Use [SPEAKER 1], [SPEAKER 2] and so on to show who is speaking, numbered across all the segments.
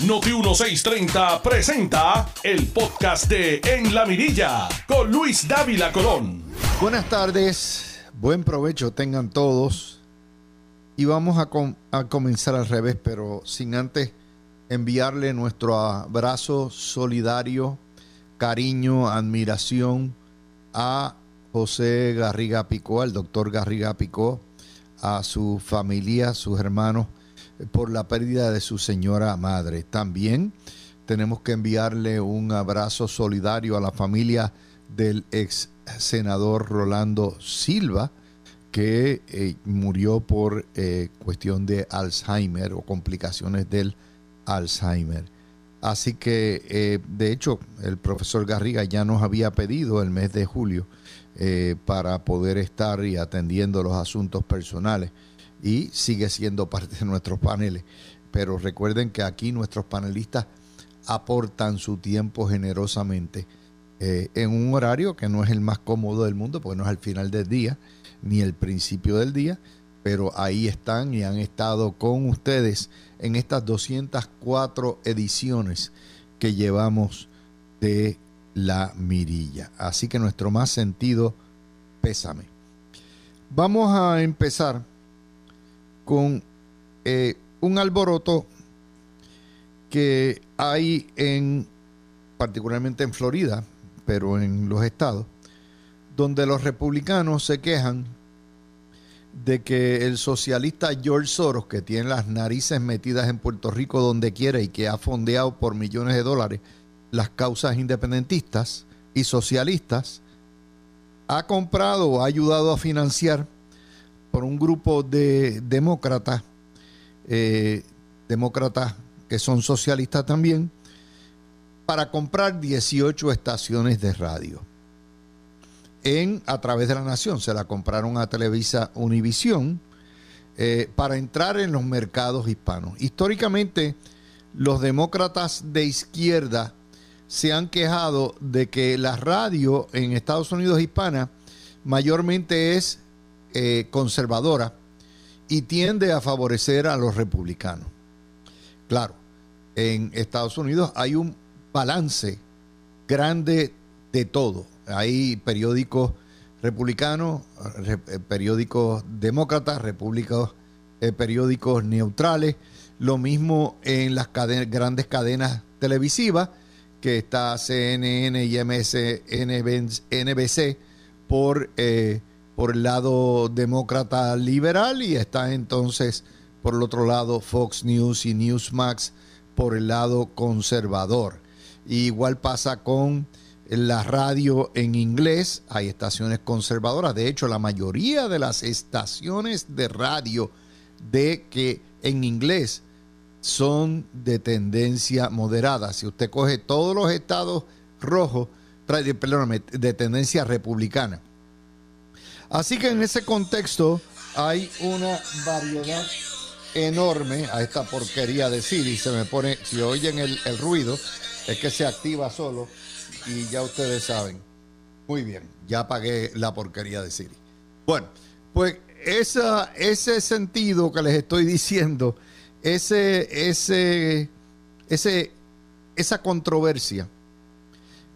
[SPEAKER 1] Noti 1630 presenta el podcast de En la Mirilla con Luis Dávila Colón.
[SPEAKER 2] Buenas tardes, buen provecho tengan todos. Y vamos a, a comenzar al revés, pero sin antes enviarle nuestro abrazo solidario, cariño, admiración a José Garriga Picó, al doctor Garriga Picó, a su familia, a sus hermanos por la pérdida de su señora madre. También tenemos que enviarle un abrazo solidario a la familia del ex senador Rolando Silva, que eh, murió por eh, cuestión de Alzheimer o complicaciones del Alzheimer. Así que, eh, de hecho, el profesor Garriga ya nos había pedido el mes de julio para poder estar y atendiendo los asuntos personales y sigue siendo parte de nuestros paneles. Pero recuerden que aquí nuestros panelistas aportan su tiempo generosamente eh, en un horario que no es el más cómodo del mundo, porque no es al final del día ni el principio del día, pero ahí están y han estado con ustedes en estas 204 ediciones que llevamos de la mirilla. Así que nuestro más sentido pésame. Vamos a empezar con eh, un alboroto que hay en, particularmente en Florida, pero en los estados, donde los republicanos se quejan de que el socialista George Soros, que tiene las narices metidas en Puerto Rico donde quiera y que ha fondeado por millones de dólares las causas independentistas y socialistas, ha comprado o ha ayudado a financiar por un grupo de demócratas, eh, demócratas que son socialistas también, para comprar 18 estaciones de radio. En, a través de la nación, se la compraron a Televisa Univisión eh, para entrar en los mercados hispanos. Históricamente, los demócratas de izquierda se han quejado de que la radio en Estados Unidos hispana mayormente es eh, conservadora y tiende a favorecer a los republicanos. Claro, en Estados Unidos hay un balance grande de todo. Hay periódicos republicanos, eh, periódicos demócratas, repúblicos, eh, periódicos neutrales. Lo mismo en las grandes cadenas televisivas, que está CNN y MSNBC por por el lado demócrata liberal y está entonces por el otro lado Fox News y Newsmax por el lado conservador. igual pasa con la radio en inglés, hay estaciones conservadoras. De hecho, la mayoría de las estaciones de radio de que en inglés son de tendencia moderada. Si usted coge todos los estados rojos, perdóname, de tendencia republicana Así que en ese contexto hay una variedad enorme a esta porquería de Siri. Se me pone, si oyen el, ruido, es que se activa solo y ya ustedes saben. Muy bien, ya apagué la porquería de Siri. Bueno, pues ese sentido que les estoy diciendo, ese, ese, ese, esa controversia,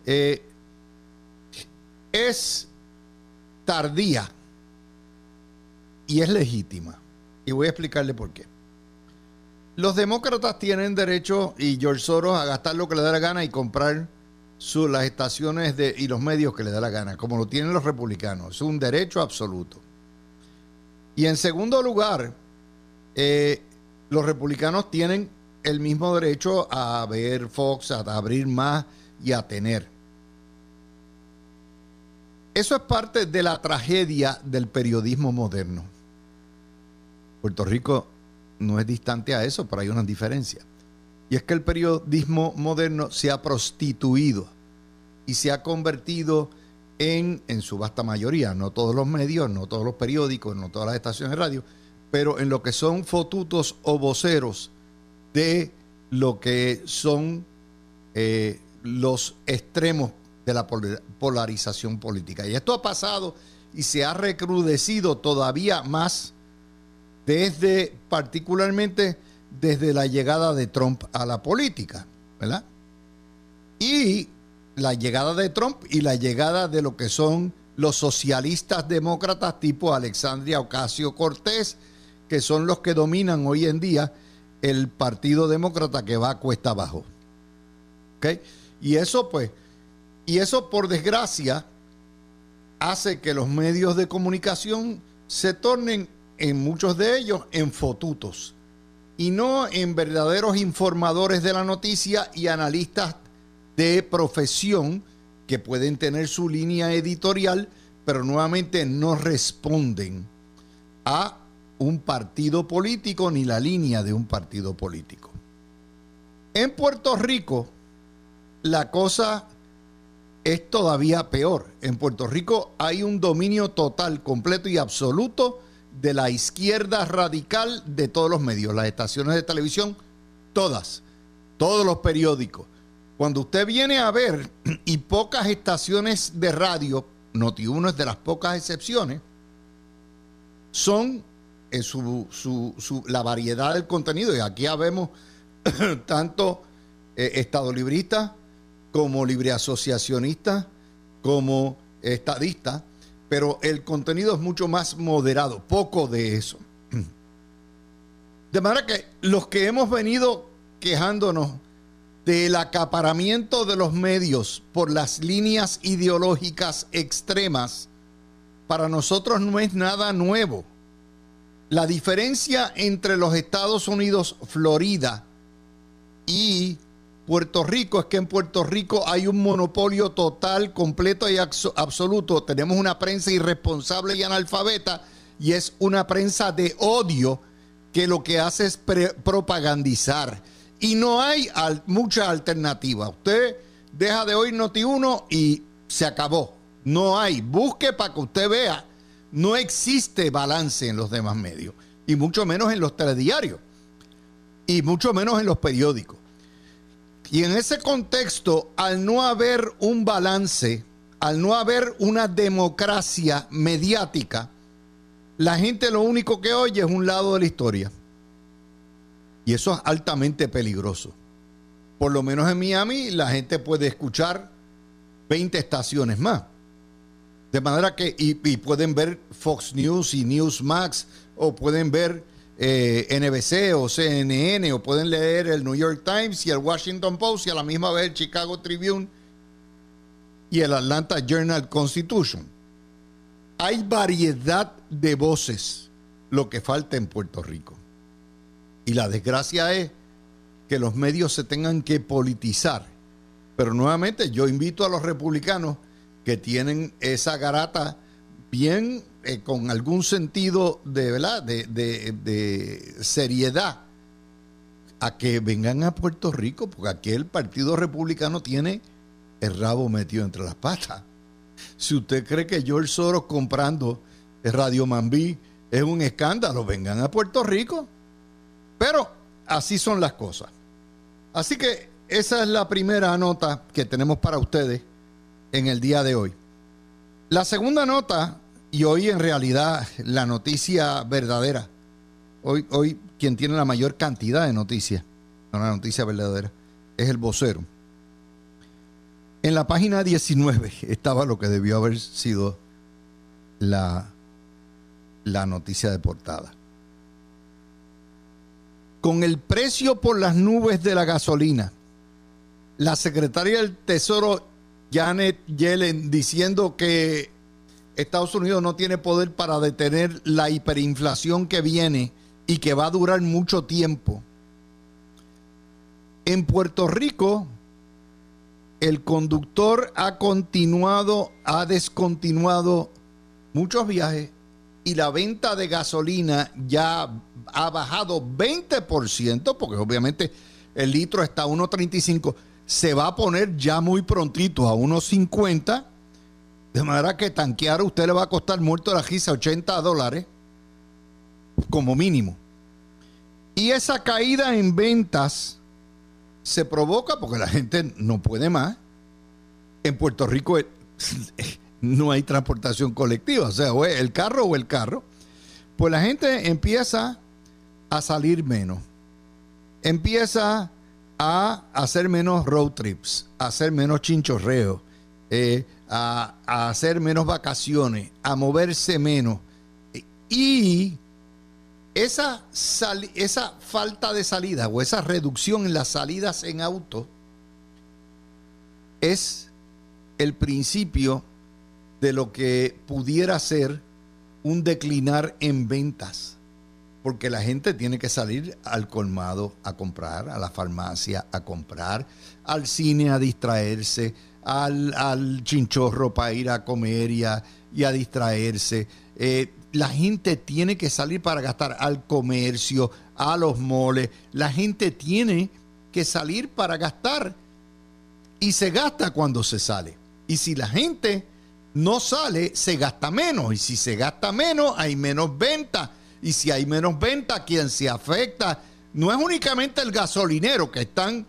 [SPEAKER 2] eh, es tardía y es legítima. Y voy a explicarle por qué. Los demócratas tienen derecho, y George Soros, a gastar lo que le da la gana y comprar las estaciones de, y los medios que le da la gana, como lo tienen los republicanos. Es un derecho absoluto. Y en segundo lugar, eh, los republicanos tienen el mismo derecho a ver Fox, a abrir más y a tener. Eso es parte de la tragedia del periodismo moderno. Puerto Rico no es distante a eso, pero hay una diferencia. Y es que el periodismo moderno se ha prostituido y se ha convertido en, en su vasta mayoría, no todos los medios, no todos los periódicos, no todas las estaciones de radio, pero en lo que son fotutos o voceros de lo que son eh, los extremos de la polarización política. Y esto ha pasado y se ha recrudecido todavía más desde particularmente desde la llegada de Trump a la política, ¿verdad? Y la llegada de Trump y la llegada de lo que son los socialistas demócratas tipo Alexandria Ocasio Cortés, que son los que dominan hoy en día el Partido Demócrata que va a cuesta abajo. Y eso pues, y eso por desgracia hace que los medios de comunicación se tornen en muchos de ellos en fotutos y no en verdaderos informadores de la noticia y analistas de profesión que pueden tener su línea editorial, pero nuevamente no responden a un partido político ni la línea de un partido político. En Puerto Rico, la cosa es todavía peor. En Puerto Rico hay un dominio total, completo y absoluto de la izquierda radical de todos los medios, las estaciones de televisión, todas, todos los periódicos. Cuando usted viene a ver, y pocas estaciones de radio, Noti1 es de las pocas excepciones, son su, la variedad del contenido. Y aquí vemos tanto eh, estado librista como libre asociacionista, como estadista, pero el contenido es mucho más moderado, poco de eso. De manera que los que hemos venido quejándonos del acaparamiento de los medios por las líneas ideológicas extremas, para nosotros no es nada nuevo. La diferencia entre los Estados Unidos, Florida y Puerto Rico es que en Puerto Rico hay un monopolio total, completo y absoluto. Tenemos una prensa irresponsable y analfabeta y es una prensa de odio que lo que hace es propagandizar. Y no hay mucha alternativa. Usted deja de oír Noti1 y se acabó. No hay. Busque para que usted vea no existe balance en los demás medios, y mucho menos en los telediarios, y mucho menos en los periódicos. Y en ese contexto, al no haber un balance, al no haber una democracia mediática, la gente lo único que oye es un lado de la historia. Y eso es altamente peligroso. Por lo menos en Miami la gente puede escuchar 20 estaciones más. De manera que, y, pueden ver Fox News y Newsmax, o pueden ver eh, NBC o CNN, o pueden leer el New York Times y el Washington Post y a la misma vez el Chicago Tribune y el Atlanta Journal Constitution. Hay variedad de voces, lo que falta en Puerto Rico. Y la desgracia es que los medios se tengan que politizar. Pero nuevamente yo invito a los republicanos que tienen esa garata bien eh, con algún sentido de, ¿verdad? De, seriedad a que vengan a Puerto Rico, porque aquí el Partido Republicano tiene el rabo metido entre las patas. Si usted cree que George Soros comprando Radio Mambí es un escándalo, vengan a Puerto Rico. Pero así son las cosas. Así que esa es la primera nota que tenemos para ustedes en el día de hoy. La segunda nota, y hoy en realidad la noticia verdadera, hoy, hoy quien tiene la mayor cantidad de noticias, no la noticia verdadera, es el vocero. En la página 19 estaba lo que debió haber sido la, la noticia de portada. Con el precio por las nubes de la gasolina, la secretaria del Tesoro Janet Yellen diciendo que Estados Unidos no tiene poder para detener la hiperinflación que viene y que va a durar mucho tiempo. En Puerto Rico, el conductor ha continuado, ha descontinuado muchos viajes y la venta de gasolina ya ha bajado 20%, porque obviamente el litro está a 1.35 se va a poner ya muy prontito a unos 50, de manera que tanquear a usted le va a costar muerto la risa 80 dólares, como mínimo. Y esa caída en ventas se provoca porque la gente no puede más. En Puerto Rico no hay transportación colectiva, o sea, o el carro o el carro. Pues la gente empieza a salir menos. empieza a hacer menos road trips, a hacer menos chinchorreo, eh, a, hacer menos vacaciones, a moverse menos. Y esa, esa falta de salida o esa reducción en las salidas en auto es el principio de lo que pudiera ser un declinar en ventas. Porque la gente tiene que salir al colmado a comprar, a la farmacia a comprar, al cine a distraerse, al, al chinchorro para ir a comer y a, distraerse. Eh, la gente tiene que salir para gastar al comercio, a los moles. La gente tiene que salir para gastar. Y se gasta cuando se sale. Y si la gente no sale, se gasta menos. Y si se gasta menos, hay menos venta. Y si hay menos venta, quien se afecta no es únicamente el gasolinero que están,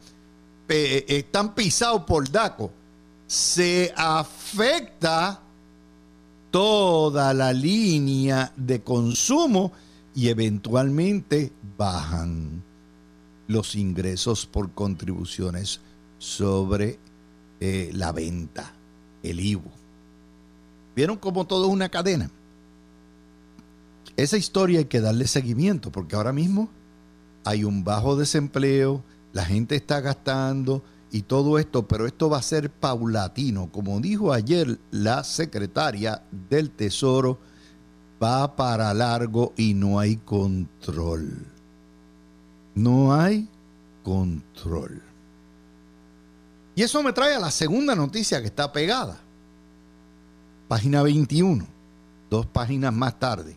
[SPEAKER 2] eh, están pisados por DACO. Se afecta toda la línea de consumo y eventualmente bajan los ingresos por contribuciones sobre eh, la venta, el IVU. ¿Vieron cómo todo es una cadena? Esa historia hay que darle seguimiento porque ahora mismo hay un bajo desempleo, la gente está gastando, y todo esto, pero esto va a ser paulatino. Como dijo ayer la secretaria del Tesoro, va para largo y no hay control. No hay control. Y eso me trae a la segunda noticia que está pegada. Página 21, dos páginas más tarde.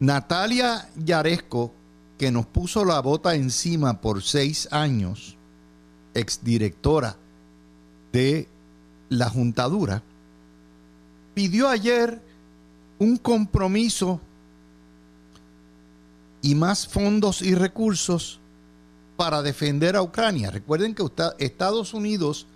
[SPEAKER 2] Natalia Yaresco, que nos puso la bota encima por seis años, exdirectora de la Juntadura, pidió ayer un compromiso y más fondos y recursos para defender a Ucrania. Recuerden que Estados Unidos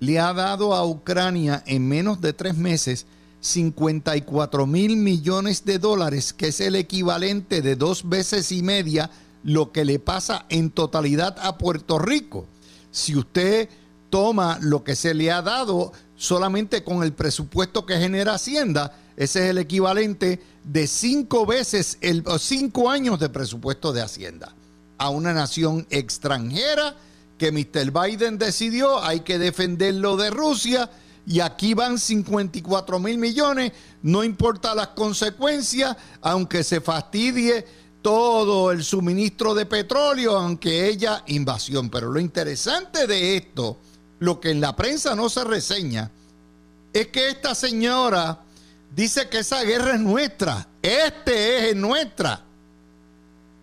[SPEAKER 2] le ha dado a Ucrania en menos de tres meses 54 mil millones de dólares, que es el equivalente de dos veces y media lo que le pasa en totalidad a Puerto Rico si usted toma lo que se le ha dado solamente con el presupuesto que genera Hacienda, ese es el equivalente de cinco veces, el, cinco años de presupuesto de Hacienda a una nación extranjera que Mr. Biden decidió, hay que defenderlo de Rusia y aquí van 54 mil millones, no importa las consecuencias, aunque se fastidie todo el suministro de petróleo, aunque ella invasión. Pero lo interesante de esto, lo que en la prensa no se reseña, es que esta señora dice que esa guerra es nuestra, este es nuestra.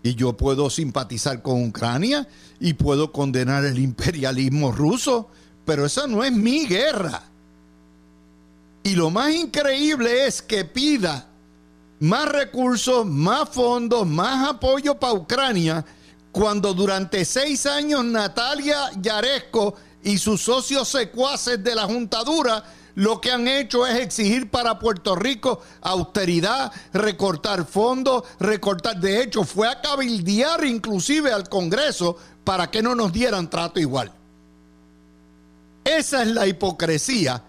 [SPEAKER 2] Y yo puedo simpatizar con Ucrania y puedo condenar el imperialismo ruso, pero esa no es mi guerra. Y lo más increíble es que pida más recursos, más fondos, más apoyo para Ucrania, cuando durante seis años Natalia Yaresco y sus socios secuaces de la juntadura lo que han hecho es exigir para Puerto Rico austeridad, recortar fondos, recortar. De hecho, fue a cabildear inclusive al Congreso para que no nos dieran trato igual. Esa es la hipocresía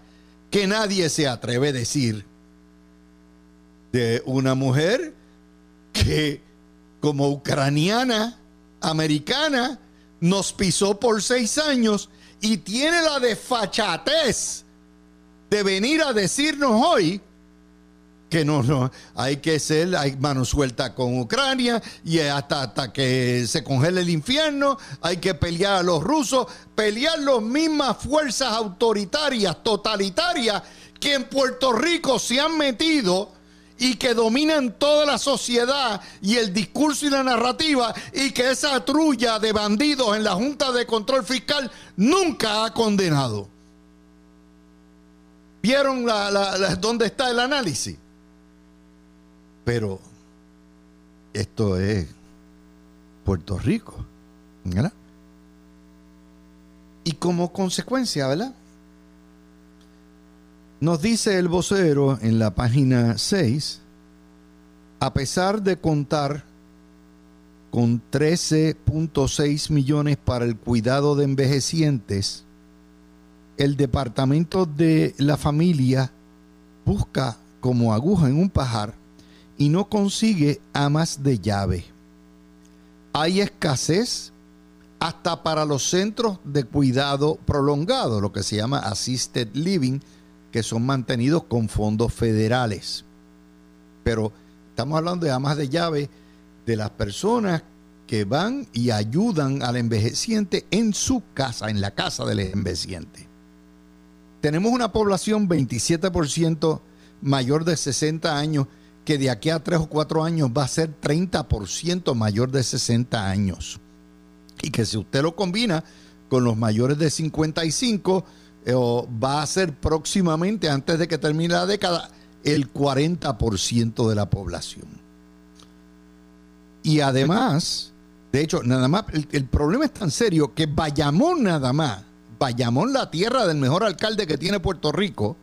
[SPEAKER 2] que nadie se atreve a decir de una mujer que como ucraniana, americana, nos pisó por seis años y tiene la desfachatez de venir a decirnos hoy que no, no, hay que ser, hay mano suelta con Ucrania y hasta, hasta que se congele el infierno, hay que pelear a los rusos, pelear las mismas fuerzas autoritarias, totalitarias, que en Puerto Rico se han metido y que dominan toda la sociedad y el discurso y la narrativa y que esa trulla de bandidos en la Junta de Control Fiscal nunca ha condenado. ¿Vieron dónde está el análisis? Pero esto es Puerto Rico. ¿verdad? Y como consecuencia, ¿verdad? Nos dice el vocero en la página 6, a pesar de contar con 13.6 millones para el cuidado de envejecientes, el Departamento de la Familia busca como aguja en un pajar y no consigue amas de llave. Hay escasez hasta para los centros de cuidado prolongado, lo que se llama assisted living, que son mantenidos con fondos federales. Pero estamos hablando de amas de llave de las personas que van y ayudan al envejeciente en su casa, en la casa del envejeciente. Tenemos una población 27% mayor de 60 años que de aquí a 3 o 4 años va a ser 30% mayor de 60 años. Y que si usted lo combina con los mayores de 55, eh, va a ser próximamente, antes de que termine la década, el 40% de la población. Y además, de hecho, nada más, el, problema es tan serio que Bayamón nada más, Bayamón, la tierra del mejor alcalde que tiene Puerto Rico,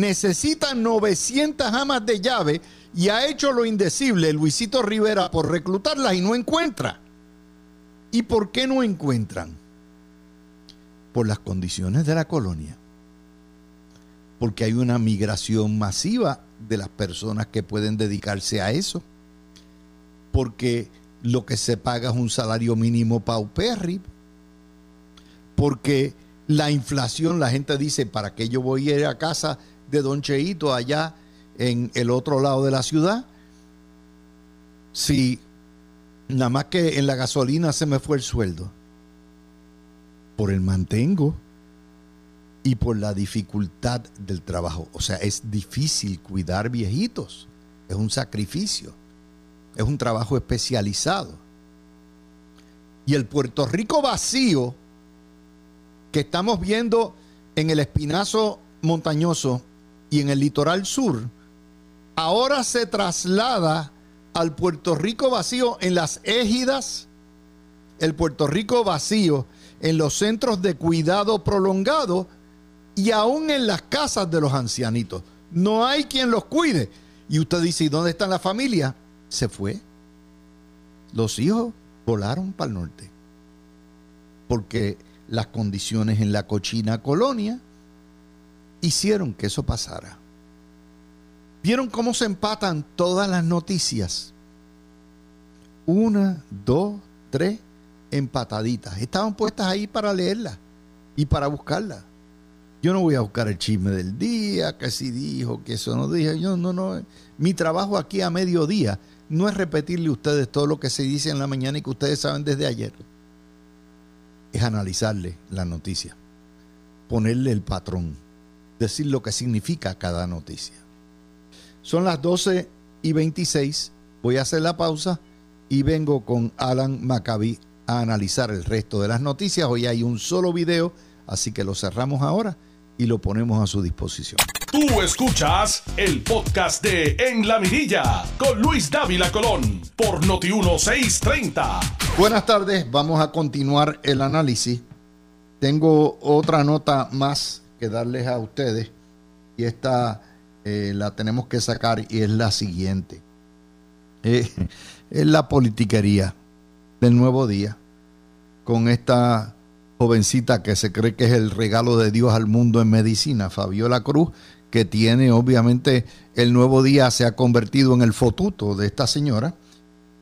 [SPEAKER 2] necesita 900 amas de llave y ha hecho lo indecible Luisito Rivera por reclutarlas y no encuentra. ¿Y por qué no encuentran? Por las condiciones de la colonia porque hay una migración masiva de las personas que pueden dedicarse a eso, porque lo que se paga es un salario mínimo paupérrimo, porque la inflación, la gente dice, ¿para qué yo voy a ir a casa de Don Cheito allá en el otro lado de la ciudad? Si nada más que en la gasolina se me fue el sueldo, por el mantengo y por la dificultad del trabajo. O sea, es difícil cuidar viejitos. Es un sacrificio. Es un trabajo especializado. Y el Puerto Rico vacío que estamos viendo en el Espinazo Montañoso y en el litoral sur, ahora se traslada al Puerto Rico vacío en las égidas, el Puerto Rico vacío en los centros de cuidado prolongado y aún en las casas de los ancianitos. No hay quien los cuide. Y usted dice, ¿y dónde está la familia? Se fue. Los hijos volaron para el norte. Porque las condiciones en la cochina colonia hicieron que eso pasara. ¿Vieron cómo se empatan todas las noticias? Una, dos, tres empataditas. Estaban puestas ahí para leerlas y para buscarlas. Yo no voy a buscar el chisme del día, que si dijo, que eso no dijo. Yo no, no. Mi trabajo aquí a mediodía no es repetirle a ustedes todo lo que se dice en la mañana y que ustedes saben desde ayer. Es analizarle la noticia, ponerle el patrón, decir lo que significa cada noticia. Son las 12 y 26. Voy a hacer la pausa y vengo con Alan Maccabi a analizar el resto de las noticias. Hoy hay un solo video, así que lo cerramos ahora y lo ponemos a su disposición.
[SPEAKER 1] Tú escuchas el podcast de En la Mirilla con Luis Dávila Colón por Noti1630.
[SPEAKER 2] Buenas tardes, vamos a continuar el análisis. Tengo otra nota más que darles a ustedes y esta eh, la tenemos que sacar y es la siguiente. Es la politiquería del nuevo día con esta jovencita que se cree que es el regalo de Dios al mundo en medicina, Fabiola Cruz, que tiene obviamente el nuevo día se ha convertido en el fotuto de esta señora.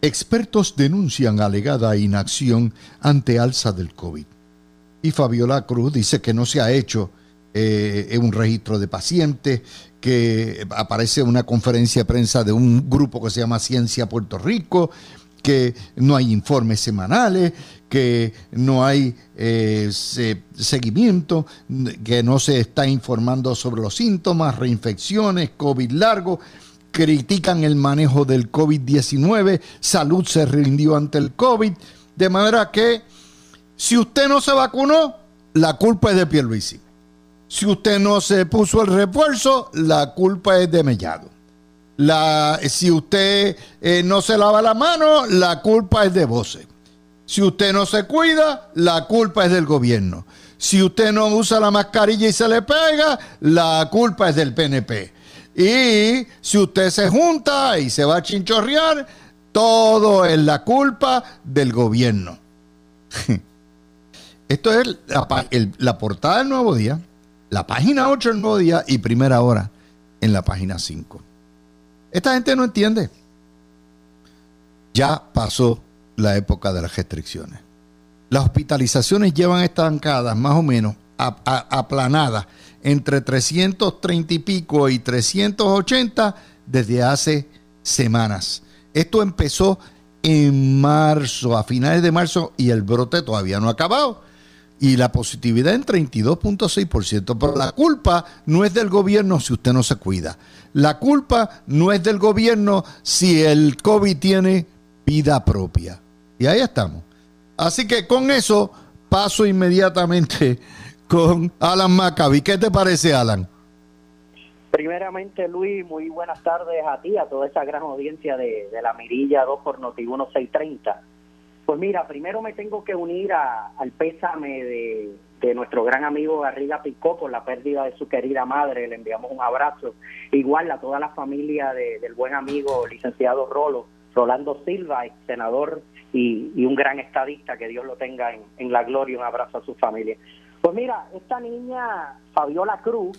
[SPEAKER 2] Expertos denuncian alegada inacción ante alza del COVID. Y Fabiola Cruz dice que no se ha hecho eh, un registro de pacientes, que aparece una conferencia de prensa de un grupo que se llama Ciencia Puerto Rico, que no hay informes semanales, que no hay eh, seguimiento, que no se está informando sobre los síntomas, reinfecciones, COVID largo, critican el manejo del COVID-19, salud se rindió ante el COVID, de manera que si usted no se vacunó, la culpa es de Pierluisi. Si usted no se puso el refuerzo, la culpa es de Mellado. La, si usted eh, no se lava la mano, la culpa es de Voce. Si usted no se cuida, la culpa es del gobierno. Si usted no usa la mascarilla y se le pega, la culpa es del PNP. Y si usted se junta y se va a chinchorrear, todo es la culpa del gobierno. Esto es la, portada del Nuevo Día, la página 8 del Nuevo y primera hora en la página 5. Esta gente no entiende. Ya pasó la época de las restricciones. Las hospitalizaciones llevan estancadas más o menos aplanadas entre 330 y pico y 380 desde hace semanas. Esto empezó en marzo, a finales de marzo, y el brote todavía no ha acabado. Y la positividad en 32.6%. Pero la culpa no es del gobierno si usted no se cuida. La culpa no es del gobierno si el COVID tiene vida propia. Y ahí estamos. Así que con eso paso inmediatamente con Alan Maccabi. ¿Qué te parece, Alan?
[SPEAKER 3] Primeramente, Luis, muy buenas tardes a ti, a toda esa gran audiencia de, la Mirilla 2 por Noti 1630. Pues mira, primero me tengo que unir al pésame de, nuestro gran amigo Garriga Picó por la pérdida de su querida madre. Le enviamos un abrazo. Igual a toda la familia del buen amigo licenciado Rolo, Rolando Silva, ex senador y, un gran estadista, que Dios lo tenga en, en la gloria. Un abrazo a su familia. Pues mira, esta niña, Fabiola Cruz,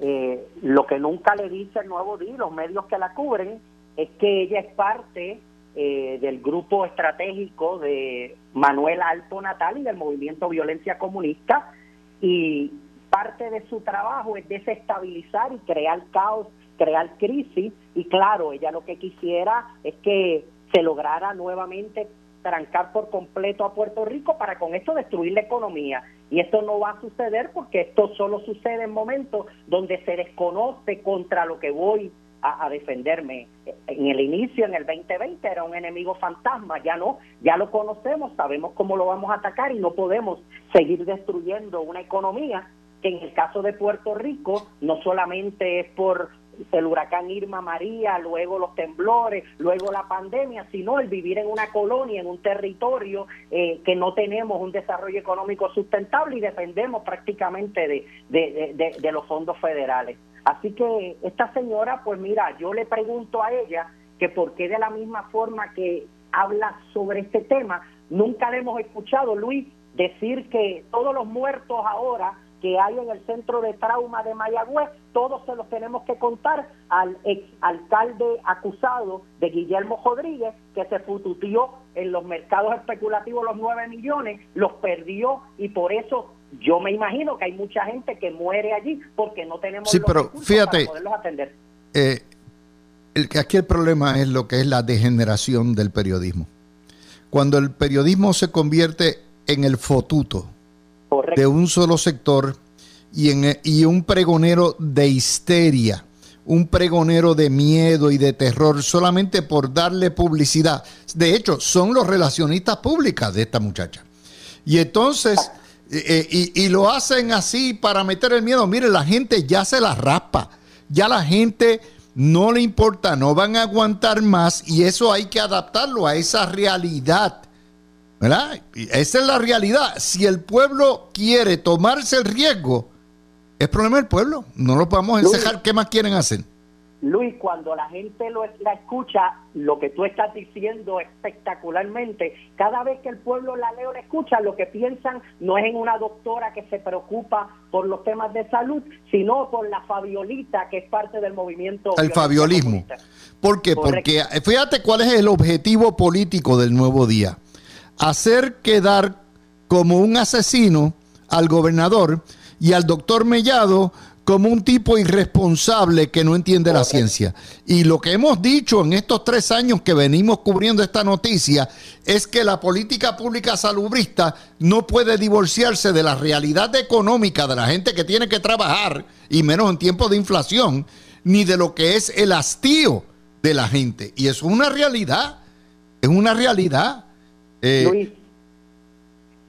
[SPEAKER 3] eh, lo que nunca le dice el nuevo día, los medios que la cubren, es que ella es parte eh, del grupo estratégico de Manuel Alto Natal y del movimiento Violencia Comunista y parte de su trabajo es desestabilizar y crear caos, crear crisis y claro, ella lo que quisiera es que se lograra nuevamente trancar por completo a Puerto Rico para con esto destruir la economía. Y esto no va a suceder porque esto solo sucede en momentos donde se desconoce contra lo que voy a, defenderme. En el inicio, en el 2020, era un enemigo fantasma, ya no, ya lo conocemos, sabemos cómo lo vamos a atacar y no podemos seguir destruyendo una economía que en el caso de Puerto Rico no solamente es por el huracán Irma María, luego los temblores, luego la pandemia, sino el vivir en una colonia, en un territorio eh, que no tenemos un desarrollo económico sustentable y dependemos prácticamente de, de, de, los fondos federales. Así que esta señora, pues mira, yo le pregunto a ella que por qué de la misma forma que habla sobre este tema, nunca le hemos escuchado, Luis, decir que todos los muertos ahora que hay en el centro de trauma de Mayagüez, todos se los tenemos que contar al ex alcalde acusado de Guillermo Rodríguez, que se fututió en los mercados especulativos los 9 millones, los perdió y por eso yo me imagino que hay mucha gente que muere allí porque no tenemos
[SPEAKER 2] sí, pero fíjate, para poderlos atender. Eh, el, aquí el problema es lo que es la degeneración del periodismo. Cuando el periodismo se convierte en el fotuto, de un solo sector y, en, y un pregonero de histeria, un pregonero de miedo y de terror solamente por darle publicidad. De hecho, son los relacionistas públicas de esta muchacha. Y entonces, eh, eh, y, lo hacen así para meter el miedo. Mire, la gente ya se la raspa. Ya la gente no le importa, no van a aguantar más y eso hay que adaptarlo a esa realidad. ¿Verdad? Esa es la realidad. Si el pueblo quiere tomarse el riesgo, es problema del pueblo. No lo podemos encejar. ¿Qué más quieren hacer?
[SPEAKER 3] Luis, cuando la gente lo, la escucha, lo que tú estás diciendo espectacularmente, cada vez que el pueblo la leo la escucha, lo que piensan no es en una doctora que se preocupa por los temas de salud, sino por la Fabiolita, que es parte del movimiento.
[SPEAKER 2] El fabiolismo. ¿Por qué? Porque fíjate cuál es el objetivo político del nuevo día hacer quedar como un asesino al gobernador y al doctor Mellado como un tipo irresponsable que no entiende la ciencia. Y lo que hemos dicho en estos tres años que venimos cubriendo esta noticia es que la política pública salubrista no puede divorciarse de la realidad económica de la gente que tiene que trabajar, y menos en tiempos de inflación, ni de lo que es el hastío de la gente. Y eso es una realidad, es una realidad.
[SPEAKER 3] Eh, Luis,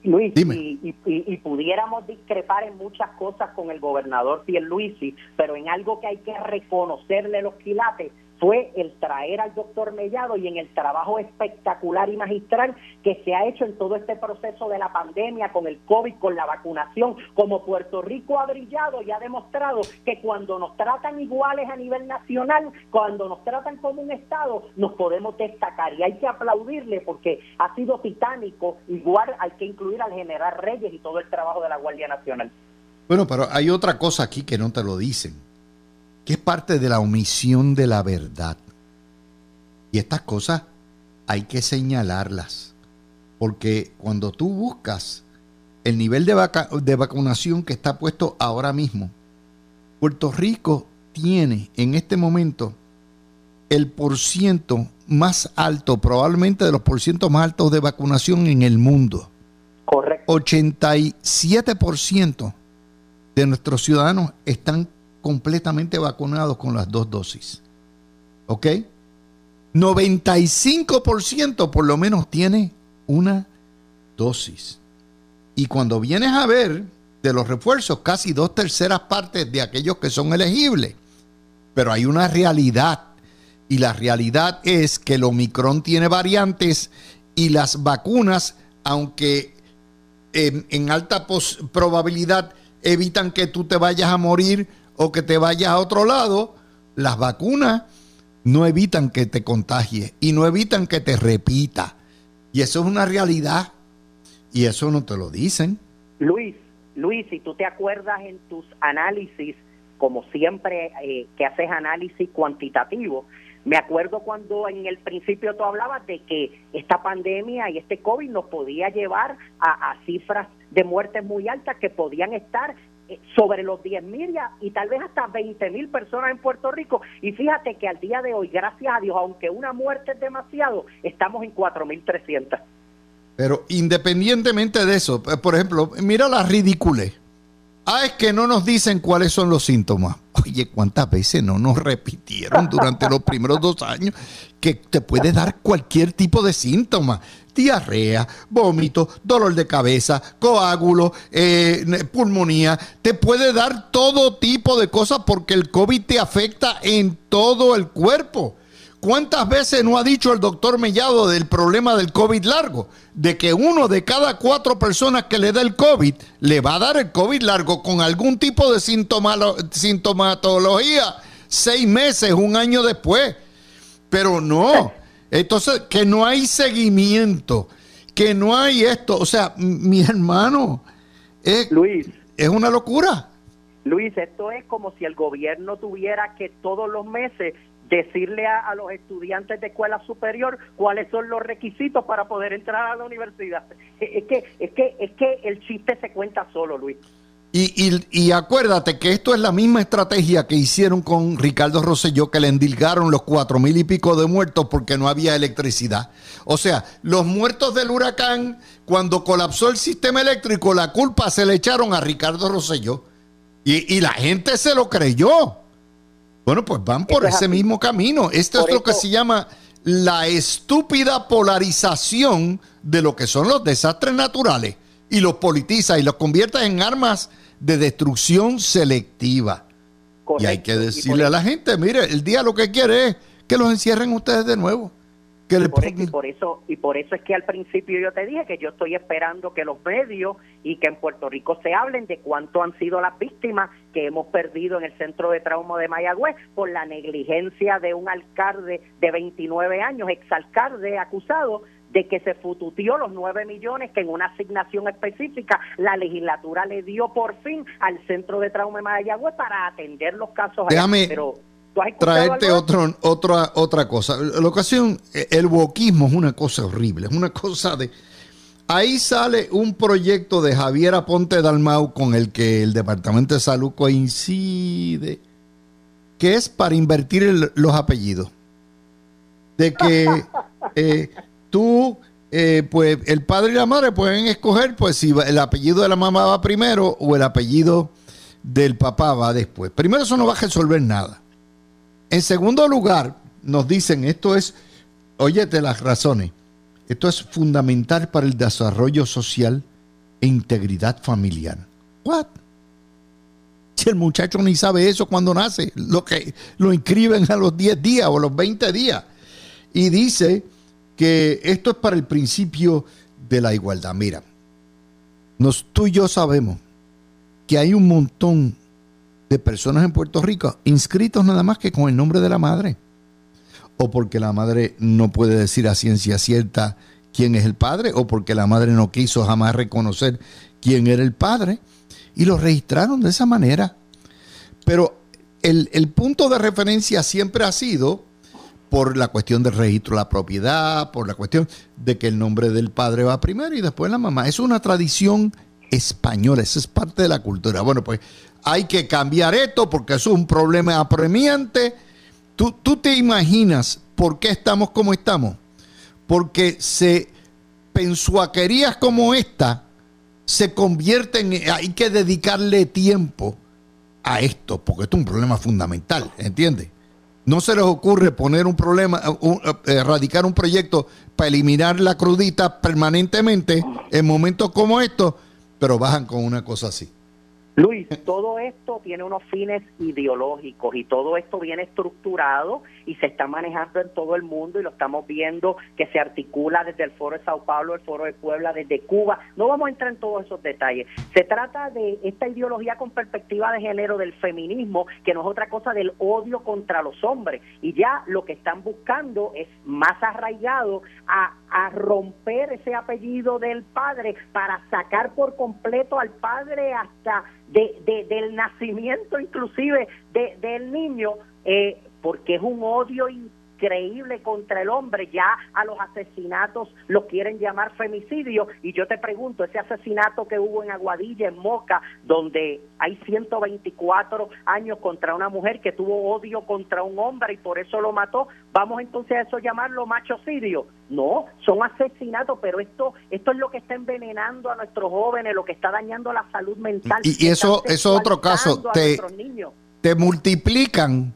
[SPEAKER 3] Luis y, pudiéramos discrepar en muchas cosas con el gobernador Pierluisi, pero en algo que hay que reconocerle los quilates fue el traer al doctor Mellado y en el trabajo espectacular y magistral que se ha hecho en todo este proceso de la pandemia, con el COVID, con la vacunación, como Puerto Rico ha brillado y ha demostrado que cuando nos tratan iguales a nivel nacional, cuando nos tratan como un Estado, nos podemos destacar y hay que aplaudirle porque ha sido titánico, igual hay que incluir al general Reyes y todo el trabajo de la Guardia Nacional.
[SPEAKER 2] Bueno, pero hay otra cosa aquí que no te lo dicen que es parte de la omisión de la verdad. Y estas cosas hay que señalarlas, porque cuando tú buscas el nivel de, de vacunación que está puesto ahora mismo, Puerto Rico tiene en este momento el porciento más alto, probablemente de los porcientos más altos de vacunación en el mundo.
[SPEAKER 3] Correcto.
[SPEAKER 2] 87% de nuestros ciudadanos están completamente vacunados con las dos dosis. ¿Ok? 95% por lo menos tiene una dosis. Y cuando vienes a ver de los refuerzos, casi dos terceras partes de aquellos que son elegibles. Pero hay una realidad. Y la realidad es que el Omicron tiene variantes y las vacunas, aunque en, en alta probabilidad evitan que tú te vayas a morir o que te vayas a otro lado, las vacunas no evitan que te contagies y no evitan que te repita. Y eso es una realidad. Y eso no te lo dicen.
[SPEAKER 3] Luis, Luis, si tú te acuerdas en tus análisis, como siempre eh, que haces análisis cuantitativo, me acuerdo cuando en el principio tú hablabas de que esta pandemia y este COVID nos podía llevar a, a cifras de muertes muy altas que podían estar sobre los 10 mil y tal vez hasta 20 mil personas en Puerto Rico. Y fíjate que al día de hoy, gracias a Dios, aunque una muerte es demasiado, estamos en 4.300.
[SPEAKER 2] Pero independientemente de eso, eh, por ejemplo, mira la ridícula. Ah, es que no nos dicen cuáles son los síntomas. Oye, ¿cuántas veces no nos repitieron durante los primeros dos años que te puede dar cualquier tipo de síntoma? Diarrea, vómito, dolor de cabeza, coágulo, eh, pulmonía. Te puede dar todo tipo de cosas porque el COVID te afecta en todo el cuerpo. ¿Cuántas veces no ha dicho el doctor Mellado del problema del COVID largo? De que uno de cada cuatro personas que le da el COVID le va a dar el COVID largo con algún tipo de sintomatología seis meses, un año después. Pero no. Entonces, que no hay seguimiento, que no hay esto. O sea, mi hermano, es,
[SPEAKER 3] Luis,
[SPEAKER 2] es una locura.
[SPEAKER 3] Luis, esto es como si el gobierno tuviera que todos los meses decirle a, los estudiantes de escuela superior cuáles son los requisitos para poder entrar a la universidad. Es que, es que, es que el chiste se cuenta solo, Luis.
[SPEAKER 2] Y, y, acuérdate que esto es la misma estrategia que hicieron con Ricardo Rosselló, que le endilgaron los cuatro mil y pico de muertos porque no había electricidad. O sea, los muertos del huracán, cuando colapsó el sistema eléctrico, la culpa se le echaron a Ricardo Rosselló. Y, y la gente se lo creyó. Bueno, pues van por ese mismo camino. Esto es lo que se llama la estúpida polarización de lo que son los desastres naturales y los politiza y los convierte en armas de destrucción selectiva. Y hay que decirle a la gente, mire, el día lo que quiere es que los encierren ustedes de nuevo
[SPEAKER 3] y, por, eso y por eso es que al principio yo te dije que yo estoy esperando que los medios y que en Puerto Rico se hablen de cuánto han sido las víctimas que hemos perdido en el centro de trauma de Mayagüez por la negligencia de un alcalde de 29 años, exalcalde acusado de que se fututió los 9 millones que en una asignación específica la legislatura le dio por fin al centro de trauma de Mayagüez para atender los casos.
[SPEAKER 2] Déjame, pero traerte otro, otra, otra cosa. La ocasión, el wokismo es una cosa horrible, es una cosa de... Ahí sale un proyecto de Javier Aponte Dalmau con el que el Departamento de Salud coincide, que es para invertir los apellidos. De que eh, tú, eh, pues el padre y la madre pueden escoger, pues si el apellido de la mamá va primero o el apellido del papá va después. Primero eso no va a resolver nada. En segundo lugar, nos dicen, esto es, óyete las razones, esto es fundamental para el desarrollo social e integridad familiar. What? Si el muchacho ni sabe eso cuando nace, lo que lo inscriben a los 10 días o los 20 días. Y dice que esto es para el principio de la igualdad. Mira, nos, tú y yo sabemos que hay un montón de personas en Puerto Rico inscritos nada más que con el nombre de la madre. O porque la madre no puede decir a ciencia cierta quién es el padre, o porque la madre no quiso jamás reconocer quién era el padre, y lo registraron de esa manera. Pero el, el punto de referencia siempre ha sido por la cuestión del registro de la propiedad, por la cuestión de que el nombre del padre va primero y después la mamá. Es una tradición española, eso es parte de la cultura. Bueno, pues hay que cambiar esto porque es un problema apremiante. ¿Tú, tú te imaginas por qué estamos como estamos? Porque se pensuaquerías como esta se convierten, hay que dedicarle tiempo a esto, porque esto es un problema fundamental, ¿entiendes? no se les ocurre poner un problema, eh, erradicar un proyecto para eliminar la crudita permanentemente en momentos como estos, pero bajan con una cosa así.
[SPEAKER 3] Luis, todo esto tiene unos fines ideológicos y todo esto viene estructurado y se está manejando en todo el mundo y lo estamos viendo que se articula desde el Foro de Sao Paulo, el Foro de Puebla, desde Cuba. No vamos a entrar en todos esos detalles. Se trata de esta ideología con perspectiva de género del feminismo, que no es otra cosa del odio contra los hombres. Y ya lo que están buscando es más arraigado a, a romper ese apellido del padre para sacar por completo al padre hasta de, del nacimiento inclusive de, del niño, eh, porque es un odio increíble contra el hombre, ya a los asesinatos los quieren llamar femicidio y yo te pregunto, ese asesinato que hubo en Aguadilla, en Moca, donde hay 124 años contra una mujer que tuvo odio contra un hombre y por eso lo mató, vamos entonces a eso llamarlo machocidio. No, son asesinatos, pero esto esto es lo que está envenenando a nuestros jóvenes, lo que está dañando la salud mental.
[SPEAKER 2] Y, eso eso es otro caso, te, te multiplican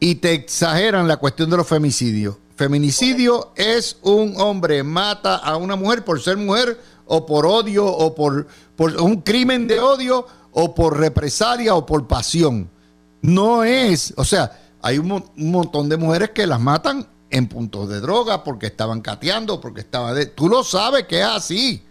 [SPEAKER 2] y te exageran la cuestión de los femicidios. Feminicidio es un hombre mata a una mujer por ser mujer o por odio o por, por un crimen de odio o por represalia o por pasión. No es, o sea, hay un, montón de mujeres que las matan en puntos de droga porque estaban cateando, porque estaban... De, tú lo sabes que es así.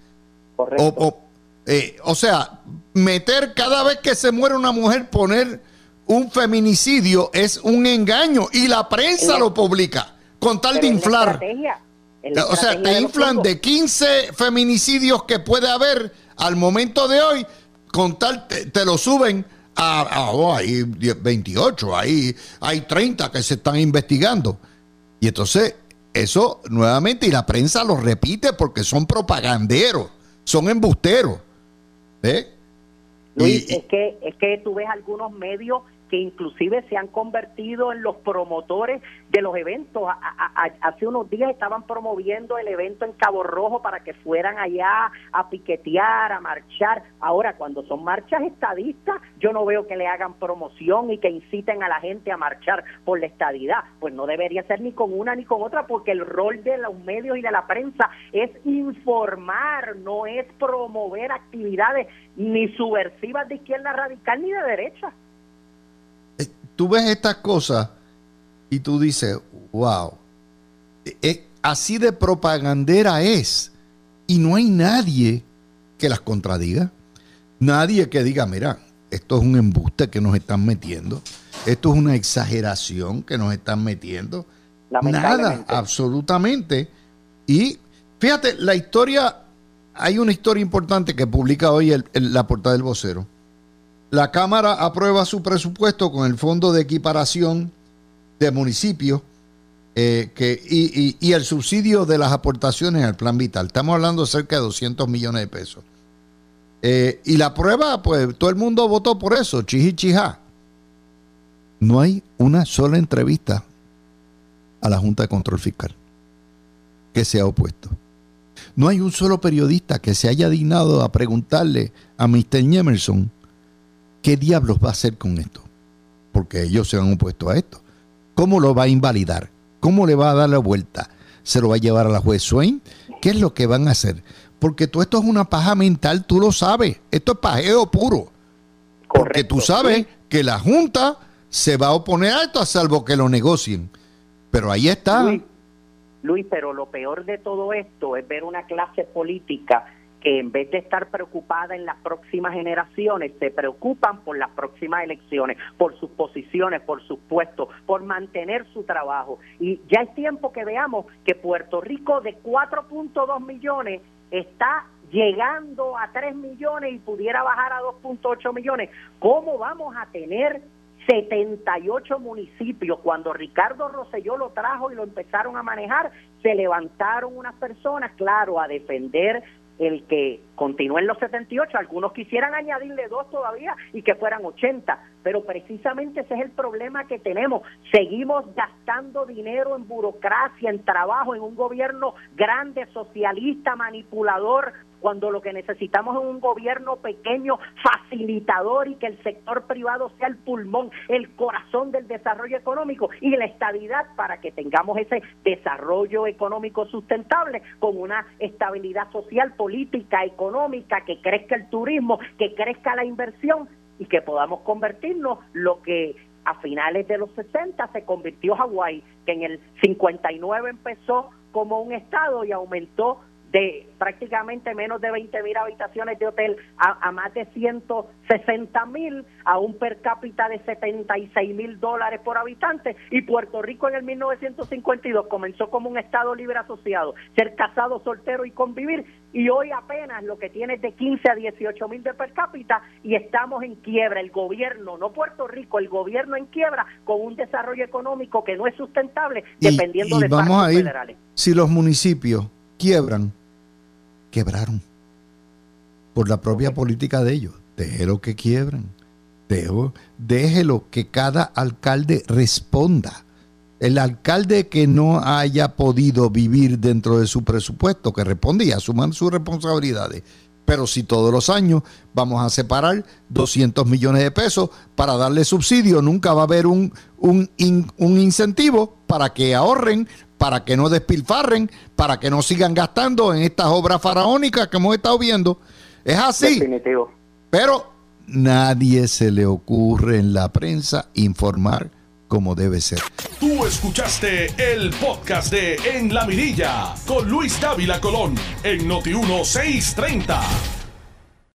[SPEAKER 3] Correcto.
[SPEAKER 2] O, eh, o sea, meter cada vez que se muere una mujer, poner un feminicidio es un engaño y la prensa lo publica con tal de inflar. o sea, te inflan de 15 feminicidios que puede haber al momento de hoy, con tal te, lo suben a, oh, hay 28, hay, hay 30 que se están investigando. Y entonces, eso nuevamente, y la prensa lo repite porque son propaganderos, son embusteros.
[SPEAKER 3] Luis, es, que, es que tú ves algunos medios que inclusive se han convertido en los promotores de los eventos. hace unos días estaban promoviendo el evento en Cabo Rojo para que fueran allá a piquetear, a marchar. Ahora, cuando son marchas estadistas, yo no veo que le hagan promoción y que inciten a la gente a marchar por la estadidad. Pues no debería ser ni con una ni con otra, porque el rol de los medios y de la prensa es informar, no es promover actividades ni subversivas de izquierda radical ni de derecha
[SPEAKER 2] tú ves estas cosas y tú dices, wow, e, e, así de propagandera es. Y no hay nadie que las contradiga. Nadie que diga, mira, esto es un embuste que nos están metiendo. Esto es una exageración que nos están metiendo. Nada, absolutamente. Y fíjate, la historia, hay una historia importante que publica hoy la portada del vocero la Cámara aprueba su presupuesto con el Fondo de Equiparación de Municipios eh, y, el subsidio de las aportaciones al Plan Vital. Estamos hablando de cerca de 200 millones de pesos. Eh, y la prueba, pues todo el mundo votó por eso, chiji chija. No hay una sola entrevista a la Junta de Control Fiscal que se ha opuesto. No hay un solo periodista que se haya dignado a preguntarle a Mr. Emerson ¿qué diablos va a hacer con esto? Porque ellos se han opuesto a esto. ¿Cómo lo va a invalidar? ¿Cómo le va a dar la vuelta? ¿Se lo va a llevar a la juez Swain? ¿Qué es lo que van a hacer? Porque todo esto es una paja mental, tú lo sabes. Esto es pajeo puro. Porque tú sabes que la Junta se va a oponer a esto a salvo que lo negocien. Pero ahí está.
[SPEAKER 3] Luis, pero lo peor de todo esto es ver una clase política que en vez de estar preocupada en las próximas generaciones, se preocupan por las próximas elecciones, por sus posiciones, por sus puestos, por mantener su trabajo. Y ya es tiempo que veamos que Puerto Rico de 4.2 millones está llegando a 3 millones y pudiera bajar a 2.8 millones. ¿Cómo vamos a tener 78 municipios. Cuando Ricardo Rosselló lo trajo y lo empezaron a manejar, se levantaron unas personas, claro, a defender el que continúen los 78, algunos quisieran añadirle dos todavía y que fueran 80, pero precisamente ese es el problema que tenemos. Seguimos gastando dinero en burocracia, en trabajo, en un gobierno grande, socialista, manipulador, cuando lo que necesitamos es un gobierno pequeño, facilitador y que el sector privado sea el pulmón, el corazón del desarrollo económico y la estabilidad para que tengamos ese desarrollo económico sustentable con una estabilidad social, política, económica, que crezca el turismo, que crezca la inversión y que podamos convertirnos lo que a finales de los 60 se convirtió Hawái, que en el 59 empezó como un estado y aumentó de prácticamente menos de 20 mil habitaciones de hotel a, más de 160 mil, a un per cápita de 76 mil dólares por habitante. Y Puerto Rico en el 1952 comenzó como un Estado libre asociado, ser casado, soltero y convivir. Y hoy apenas lo que tiene es de 15 a 18 mil de per cápita y estamos en quiebra. El gobierno, no Puerto Rico, el gobierno en quiebra con un desarrollo económico que no es sustentable dependiendo de
[SPEAKER 2] vamos a ir, federales. Si los municipios quiebran, quebraron por la propia política de ellos. Déjelo que quiebren. Déjelo que cada alcalde responda. El alcalde que no haya podido vivir dentro de su presupuesto, que responde y asuman sus responsabilidades. Pero si todos los años vamos a separar 200 millones de pesos para darle subsidio, nunca va a haber un, un, un incentivo para que ahorren para que no despilfarren, para que no sigan gastando en estas obras faraónicas que hemos estado viendo. Es así. Definitivo. Pero nadie se le ocurre en la prensa informar como debe ser.
[SPEAKER 1] Tú escuchaste el podcast de En la Mirilla con Luis Dávila Colón en Noti 1630.